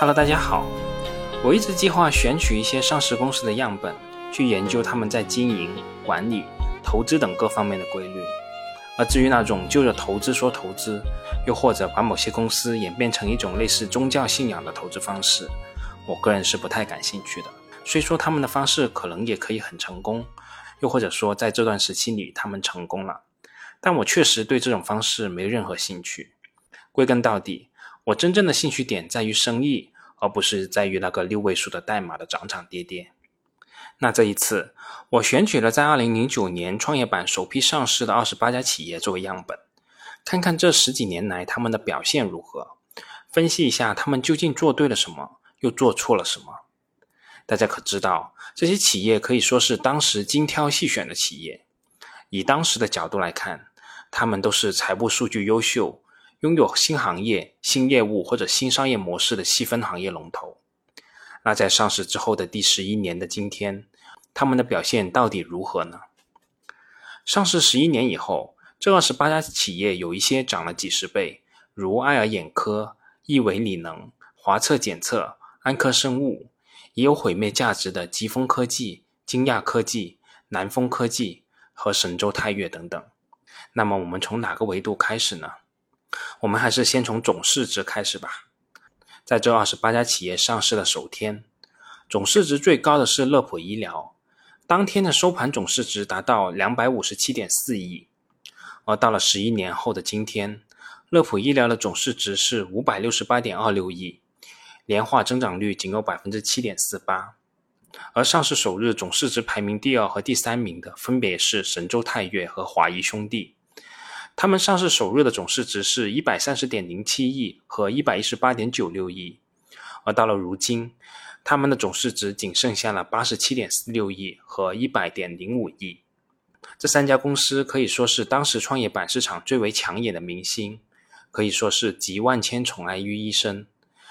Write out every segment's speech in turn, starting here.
Hello，大家好。我一直计划选取一些上市公司的样本，去研究他们在经营、管理、投资等各方面的规律。而至于那种就着投资说投资，又或者把某些公司演变成一种类似宗教信仰的投资方式，我个人是不太感兴趣的。虽说他们的方式可能也可以很成功，又或者说在这段时期里他们成功了，但我确实对这种方式没任何兴趣。归根到底。我真正的兴趣点在于生意，而不是在于那个六位数的代码的涨涨跌跌。那这一次，我选取了在二零零九年创业板首批上市的二十八家企业作为样本，看看这十几年来他们的表现如何，分析一下他们究竟做对了什么，又做错了什么。大家可知道，这些企业可以说是当时精挑细选的企业。以当时的角度来看，他们都是财务数据优秀。拥有新行业、新业务或者新商业模式的细分行业龙头，那在上市之后的第十一年的今天，他们的表现到底如何呢？上市十一年以后，这二十八家企业有一些涨了几十倍，如爱尔眼科、亿维理能、华测检测、安科生物，也有毁灭价值的疾风科技、金亚科技、南风科技和神州泰岳等等。那么我们从哪个维度开始呢？我们还是先从总市值开始吧。在这二十八家企业上市的首天，总市值最高的是乐普医疗，当天的收盘总市值达到两百五十七点四亿。而到了十一年后的今天，乐普医疗的总市值是五百六十八点二六亿，年化增长率仅有百分之七点四八。而上市首日总市值排名第二和第三名的，分别是神州泰岳和华谊兄弟。他们上市首日的总市值是一百三十点零七亿和一百一十八点九六亿，而到了如今，他们的总市值仅剩下了八十七点四六亿和一百点零五亿。这三家公司可以说是当时创业板市场最为抢眼的明星，可以说是集万千宠爱于一身。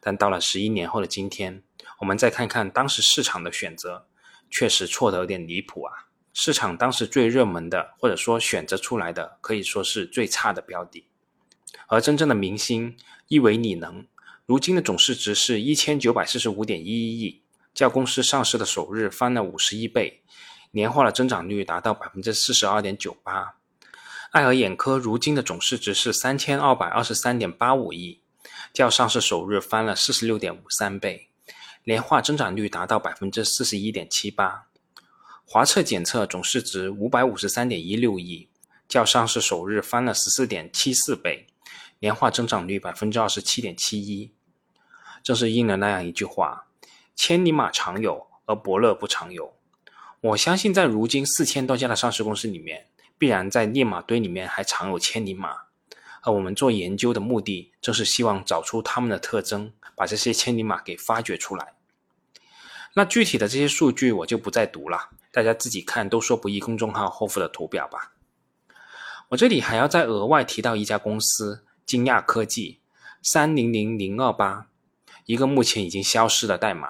但到了十一年后的今天，我们再看看当时市场的选择，确实错得有点离谱啊。市场当时最热门的，或者说选择出来的，可以说是最差的标的。而真正的明星亿维你能，如今的总市值是一千九百四十五点一一亿，较公司上市的首日翻了五十一倍，年化的增长率达到百分之四十二点九八。爱尔眼科如今的总市值是三千二百二十三点八五亿，较上市首日翻了四十六点五三倍，年化增长率达到百分之四十一点七八。华测检测总市值五百五十三点一六亿，较上市首日翻了十四点七四倍，年化增长率百分之二十七点七一。正是应了那样一句话：“千里马常有，而伯乐不常有。”我相信，在如今四千多家的上市公司里面，必然在烈马堆里面还藏有千里马。而我们做研究的目的，正是希望找出它们的特征，把这些千里马给发掘出来。那具体的这些数据，我就不再读了。大家自己看，都说不易。公众号后附的图表吧。我这里还要再额外提到一家公司——金亚科技，三零零零二八，一个目前已经消失的代码。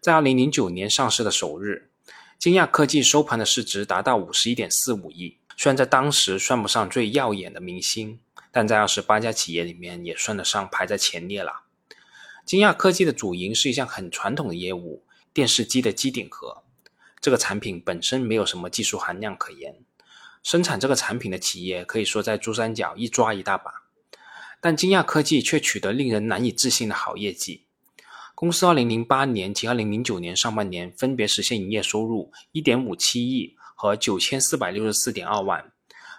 在二零零九年上市的首日，金亚科技收盘的市值达到五十一点四五亿。虽然在当时算不上最耀眼的明星，但在二十八家企业里面也算得上排在前列了。金亚科技的主营是一项很传统的业务——电视机的机顶盒。这个产品本身没有什么技术含量可言，生产这个产品的企业可以说在珠三角一抓一大把，但金亚科技却取得令人难以置信的好业绩。公司2008年及2009年上半年分别实现营业收入1.57亿和9464.2万，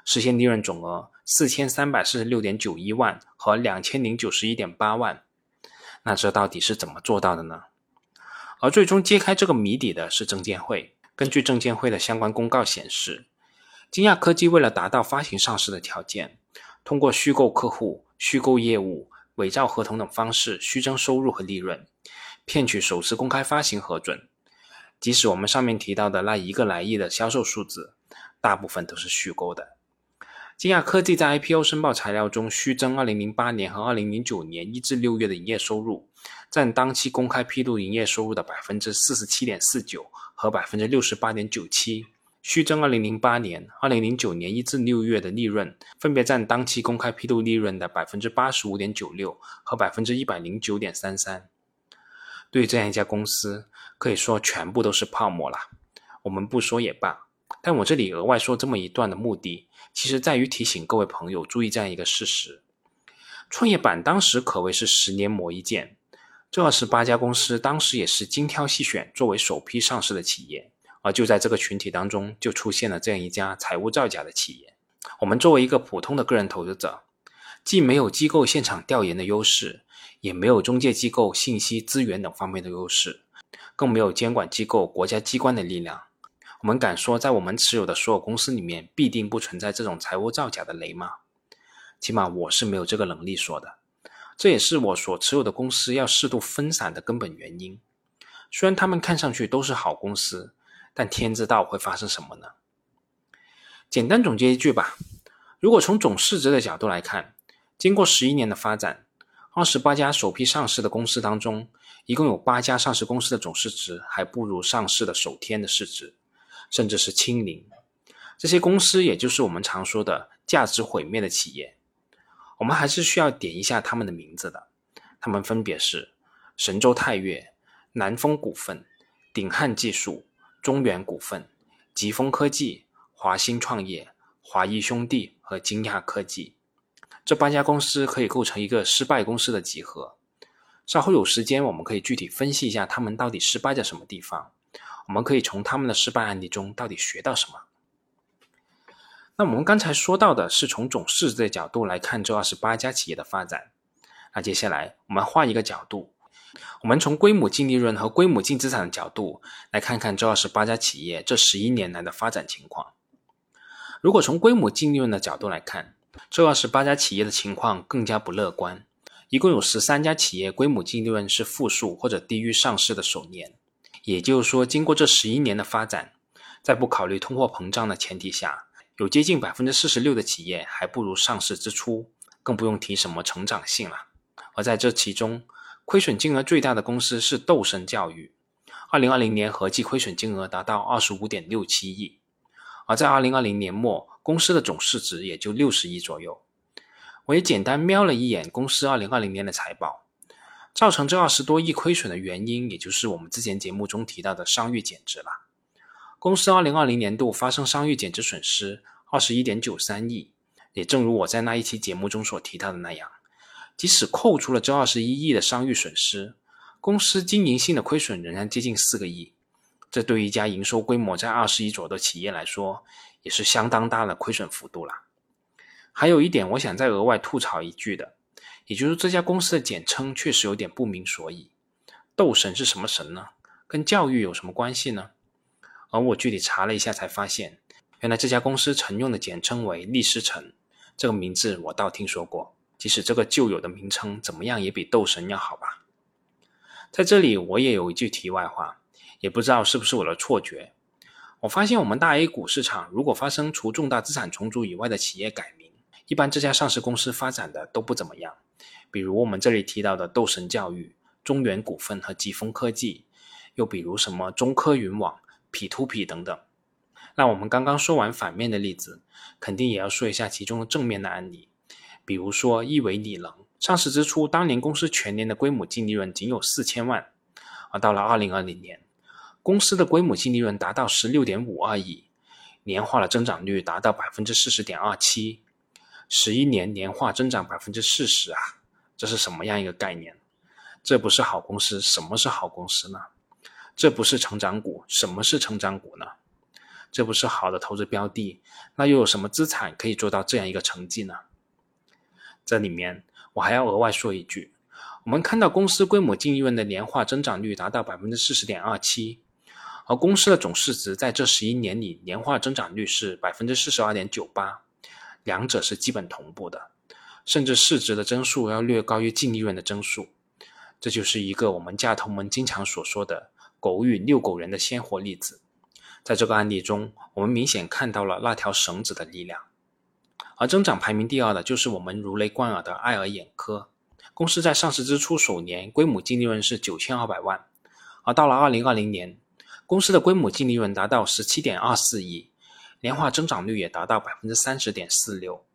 实现利润总额4346.91万和2091.8万。那这到底是怎么做到的呢？而最终揭开这个谜底的是证监会。根据证监会的相关公告显示，金亚科技为了达到发行上市的条件，通过虚构客户、虚构业务、伪造合同等方式虚增收入和利润，骗取首次公开发行核准。即使我们上面提到的那一个来亿的销售数字，大部分都是虚构的。金亚科技在 IPO 申报材料中虚增2008年和2009年1至6月的营业收入，占当期公开披露营业收入的47.49%和68.97%；虚增2008年、2009年1至6月的利润，分别占当期公开披露利润的85.96%和109.33%。对于这样一家公司，可以说全部都是泡沫了。我们不说也罢。但我这里额外说这么一段的目的，其实在于提醒各位朋友注意这样一个事实：创业板当时可谓是十年磨一剑，这二十八家公司当时也是精挑细选作为首批上市的企业，而就在这个群体当中，就出现了这样一家财务造假的企业。我们作为一个普通的个人投资者，既没有机构现场调研的优势，也没有中介机构信息资源等方面的优势，更没有监管机构、国家机关的力量。我们敢说，在我们持有的所有公司里面，必定不存在这种财务造假的雷吗？起码我是没有这个能力说的。这也是我所持有的公司要适度分散的根本原因。虽然他们看上去都是好公司，但天知道会发生什么呢？简单总结一句吧：如果从总市值的角度来看，经过十一年的发展，二十八家首批上市的公司当中，一共有八家上市公司的总市值还不如上市的首天的市值。甚至是清零，这些公司也就是我们常说的价值毁灭的企业，我们还是需要点一下他们的名字的。他们分别是神州泰岳、南风股份、鼎汉技术、中原股份、吉丰科技、华兴创业、华谊兄弟和金亚科技。这八家公司可以构成一个失败公司的集合。稍后有时间，我们可以具体分析一下他们到底失败在什么地方。我们可以从他们的失败案例中到底学到什么？那我们刚才说到的是从总市值的角度来看这二十八家企业的发展。那接下来我们换一个角度，我们从规模净利润和规模净资产的角度来看看这二十八家企业这十一年来的发展情况。如果从规模净利润的角度来看，这二十八家企业的情况更加不乐观。一共有十三家企业规模净利润是负数或者低于上市的首年。也就是说，经过这十一年的发展，在不考虑通货膨胀的前提下，有接近百分之四十六的企业还不如上市之初，更不用提什么成长性了。而在这其中，亏损金额最大的公司是斗神教育，二零二零年合计亏损金额达到二十五点六七亿，而在二零二零年末，公司的总市值也就六十亿左右。我也简单瞄了一眼公司二零二零年的财报。造成这二十多亿亏损的原因，也就是我们之前节目中提到的商誉减值了。公司二零二零年度发生商誉减值损失二十一点九三亿，也正如我在那一期节目中所提到的那样，即使扣除了这二十一亿的商誉损失，公司经营性的亏损仍然接近四个亿。这对于一家营收规模在二十亿左右的企业来说，也是相当大的亏损幅度了。还有一点，我想再额外吐槽一句的。也就是这家公司的简称确实有点不明所以。斗神是什么神呢？跟教育有什么关系呢？而我具体查了一下，才发现，原来这家公司曾用的简称为立思成。这个名字我倒听说过，即使这个旧有的名称怎么样，也比斗神要好吧。在这里，我也有一句题外话，也不知道是不是我的错觉。我发现我们大 A 股市场，如果发生除重大资产重组以外的企业改名，一般这家上市公司发展的都不怎么样。比如我们这里提到的斗神教育、中原股份和吉丰科技，又比如什么中科云网、P to P 等等。那我们刚刚说完反面的例子，肯定也要说一下其中的正面的案例。比如说亿维理能，上市之初，当年公司全年的规模净利润仅有四千万，而到了二零二零年，公司的规模净利润达到十六点五二亿，年化的增长率达到百分之四十点二七，十一年年化增长百分之四十啊！这是什么样一个概念？这不是好公司，什么是好公司呢？这不是成长股，什么是成长股呢？这不是好的投资标的，那又有什么资产可以做到这样一个成绩呢？这里面我还要额外说一句：我们看到公司规模净利润的年化增长率达到百分之四十点二七，而公司的总市值在这十一年里年化增长率是百分之四十二点九八，两者是基本同步的。甚至市值的增速要略高于净利润的增速，这就是一个我们价投们经常所说的“狗与遛狗人”的鲜活例子。在这个案例中，我们明显看到了那条绳子的力量。而增长排名第二的就是我们如雷贯耳的爱尔眼科公司，在上市之初首年规模净利润是九千二百万，而到了二零二零年，公司的规模净利润达到十七点二四亿，年化增长率也达到百分之三十点四六。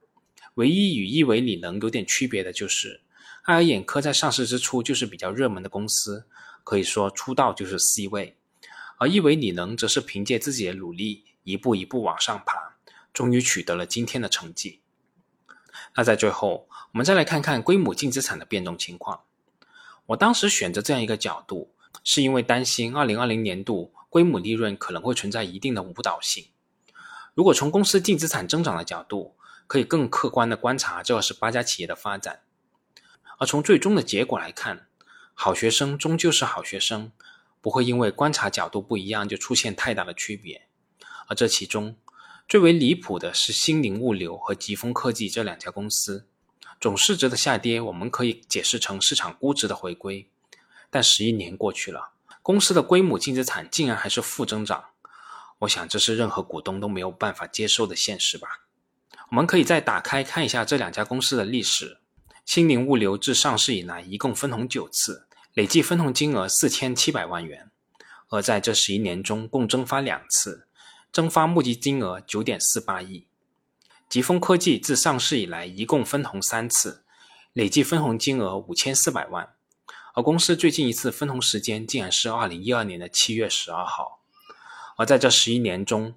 唯一与亿维理能有点区别的就是，爱尔眼科在上市之初就是比较热门的公司，可以说出道就是 C 位，而一维李能则是凭借自己的努力，一步一步往上爬，终于取得了今天的成绩。那在最后，我们再来看看归母净资产的变动情况。我当时选择这样一个角度，是因为担心2020年度归母利润可能会存在一定的误导性。如果从公司净资产增长的角度，可以更客观的观察这二十八家企业的发展。而从最终的结果来看，好学生终究是好学生，不会因为观察角度不一样就出现太大的区别。而这其中最为离谱的是新宁物流和疾风科技这两家公司。总市值的下跌，我们可以解释成市场估值的回归，但十一年过去了，公司的归母净资产竟然还是负增长，我想这是任何股东都没有办法接受的现实吧。我们可以再打开看一下这两家公司的历史。新宁物流自上市以来，一共分红九次，累计分红金额四千七百万元，而在这十一年中，共增发两次，增发募集金额九点四八亿。疾风科技自上市以来一共分红三次，累计分红金额五千四百万，而公司最近一次分红时间竟然是二零一二年的七月十二号。而在这十一年中，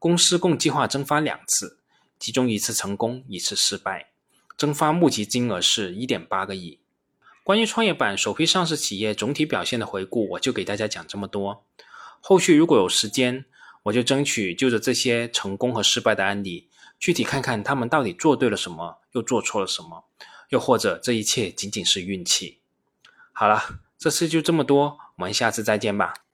公司共计划增发两次，其中一次成功，一次失败，增发募集金额是一点八个亿。关于创业板首批上市企业总体表现的回顾，我就给大家讲这么多。后续如果有时间，我就争取就着这些成功和失败的案例。具体看看他们到底做对了什么，又做错了什么，又或者这一切仅仅是运气。好了，这次就这么多，我们下次再见吧。